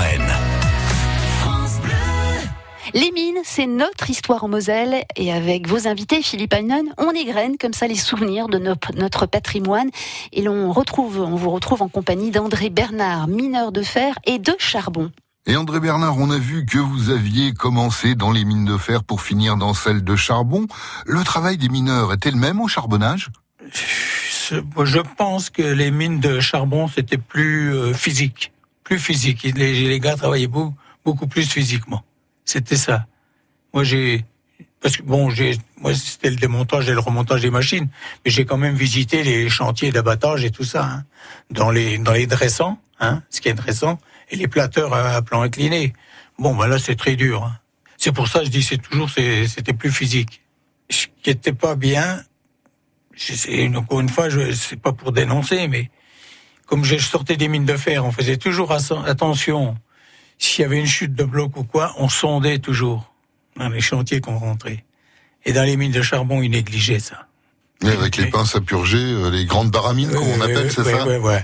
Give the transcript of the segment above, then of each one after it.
Lorraine. Les mines, c'est notre histoire en Moselle. Et avec vos invités, Philippe Aynon, on égrène comme ça les souvenirs de notre, patrimoine. Et l'on retrouve, on vous retrouve en compagnie d'André Bernard, mineur de fer et de charbon. Et André Bernard, on a vu que vous aviez commencé dans les mines de fer pour finir dans celles de charbon. Le travail des mineurs était le même au charbonnage? Je pense que les mines de charbon, c'était plus euh, physique. Plus physique. Les, les gars travaillaient beaucoup, beaucoup plus physiquement. C'était ça. Moi, j'ai, parce que bon, j'ai, moi, c'était le démontage et le remontage des machines, mais j'ai quand même visité les chantiers d'abattage et tout ça, hein, dans les, dans les dressants, hein, ce qui est dressant, et les plateurs à, plan incliné. Bon, ben là, c'est très dur. Hein. C'est pour ça que je dis, c'est toujours, c'était plus physique. Ce qui était pas bien, encore une fois, je, c'est pas pour dénoncer, mais comme je sortais des mines de fer, on faisait toujours attention s'il y avait une chute de bloc ou quoi, on sondait toujours dans les chantiers qu'on rentrait. Et dans les mines de charbon, ils négligeaient ça. avec les pinces à purger, euh, les grandes baramines, comme on appelle, c'est ça Oui, oui.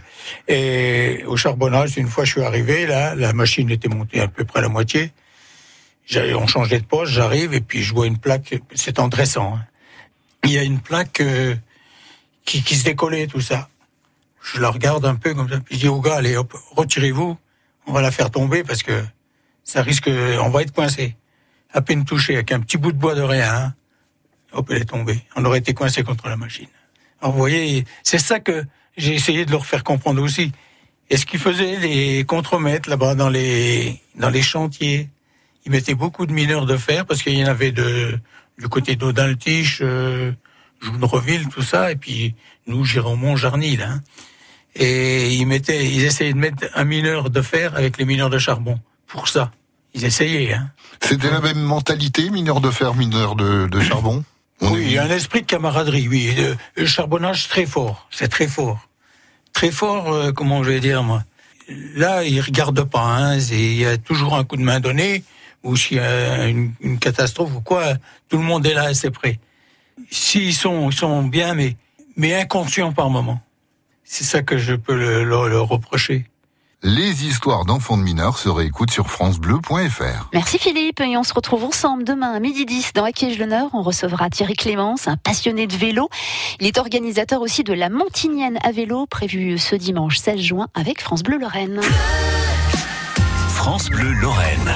Et au charbonnage, une fois je suis arrivé, là, la machine était montée à peu près à la moitié. On changeait de poste, j'arrive, et puis je vois une plaque, c'est en dressant. Hein. Il y a une plaque euh, qui, qui se décollait, tout ça. Je la regarde un peu comme ça, puis je dis au gars, allez hop, retirez-vous on va la faire tomber parce que ça risque, on va être coincé. À peine touché avec un petit bout de bois de rien, hein. hop, elle est tombée. On aurait été coincé contre la machine. Alors vous voyez, c'est ça que j'ai essayé de leur faire comprendre aussi. Et ce qu'ils faisaient les contremaîtres là-bas dans les dans les chantiers, ils mettaient beaucoup de mineurs de fer parce qu'il y en avait de du côté d'Audin-le-Tiche, euh, tout ça, et puis nous, Giromont, Jarny, là. Hein et ils mettaient, ils essayaient de mettre un mineur de fer avec les mineurs de charbon. Pour ça, ils essayaient. Hein. C'était la même mentalité, mineur de fer, mineur de, de charbon? oui, un esprit de camaraderie. Oui, le, charbonnage très fort, c'est très fort, très fort. Euh, comment je vais dire moi? Là, ils regardent pas. Hein, il y a toujours un coup de main donné ou s'il y a une, une, catastrophe ou quoi, tout le monde est là assez près. S'ils sont, ils sont bien, mais mais inconscients par moment. C'est ça que je peux le, reprocher. Les histoires d'enfants de mineurs se réécoutent sur francebleu.fr. Merci Philippe et on se retrouve ensemble demain à midi 10 dans Acquiège Nord. On recevra Thierry Clémence, un passionné de vélo. Il est organisateur aussi de la Montignienne à vélo prévue ce dimanche 16 juin avec France Bleu Lorraine. France Bleu Lorraine.